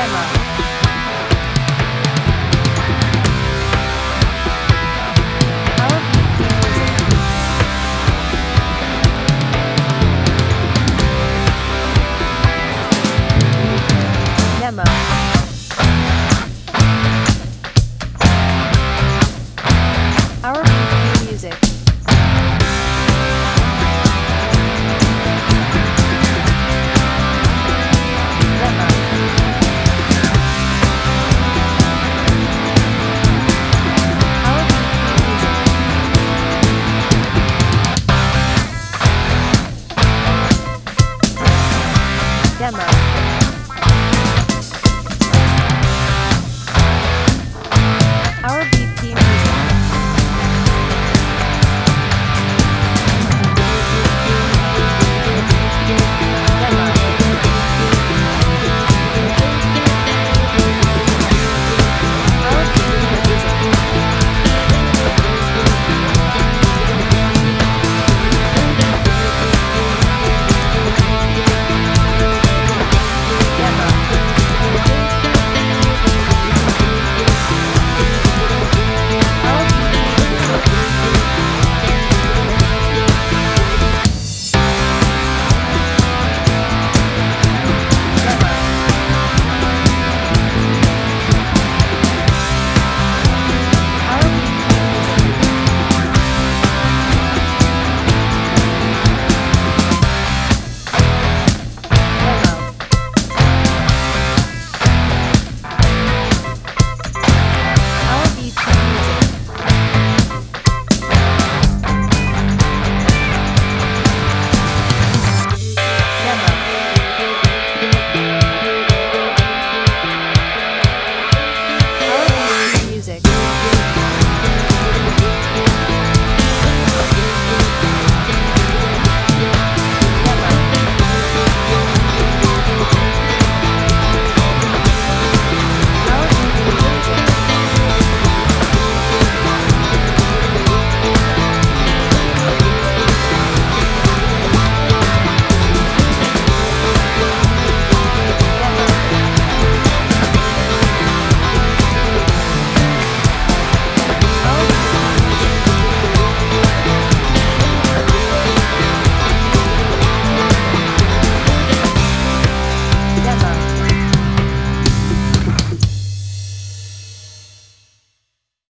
Demo. Demo. Summer.